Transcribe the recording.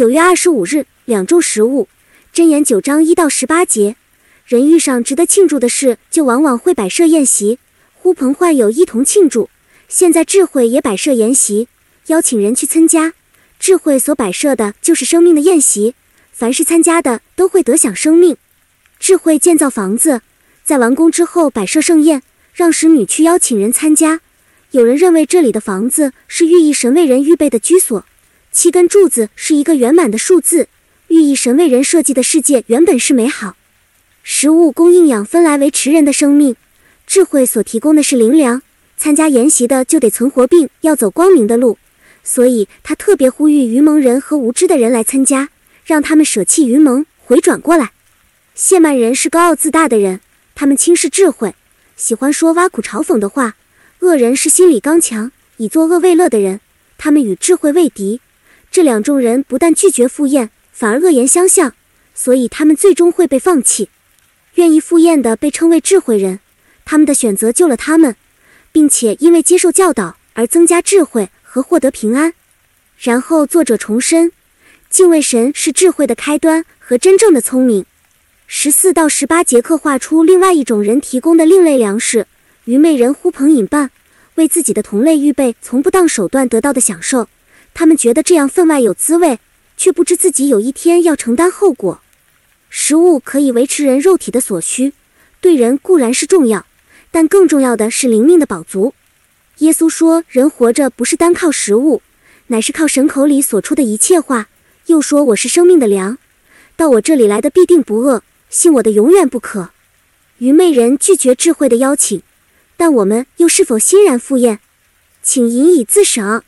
九月二十五日，两种食物。真言九章一到十八节，人遇上值得庆祝的事，就往往会摆设宴席，呼朋唤友一同庆祝。现在智慧也摆设筵席，邀请人去参加。智慧所摆设的就是生命的宴席，凡是参加的都会得享生命。智慧建造房子，在完工之后摆设盛宴，让使女去邀请人参加。有人认为这里的房子是寓意神为人预备的居所，七根柱子是一个圆满的数字。寓意神为人设计的世界原本是美好，食物供应养分来维持人的生命，智慧所提供的是灵粮。参加研习的就得存活，并要走光明的路，所以他特别呼吁愚蒙人和无知的人来参加，让他们舍弃愚蒙，回转过来。谢曼人是高傲自大的人，他们轻视智慧，喜欢说挖苦嘲讽的话。恶人是心理刚强，以作恶为乐的人，他们与智慧为敌。这两种人不但拒绝赴宴。反而恶言相向，所以他们最终会被放弃。愿意赴宴的被称为智慧人，他们的选择救了他们，并且因为接受教导而增加智慧和获得平安。然后作者重申，敬畏神是智慧的开端和真正的聪明。十四到十八节课画出另外一种人提供的另类粮食：愚昧人呼朋引伴，为自己的同类预备从不当手段得到的享受，他们觉得这样分外有滋味。却不知自己有一天要承担后果。食物可以维持人肉体的所需，对人固然是重要，但更重要的是灵命的饱足。耶稣说，人活着不是单靠食物，乃是靠神口里所出的一切话。又说，我是生命的粮，到我这里来的必定不饿，信我的永远不渴。愚昧人拒绝智慧的邀请，但我们又是否欣然赴宴？请引以自省。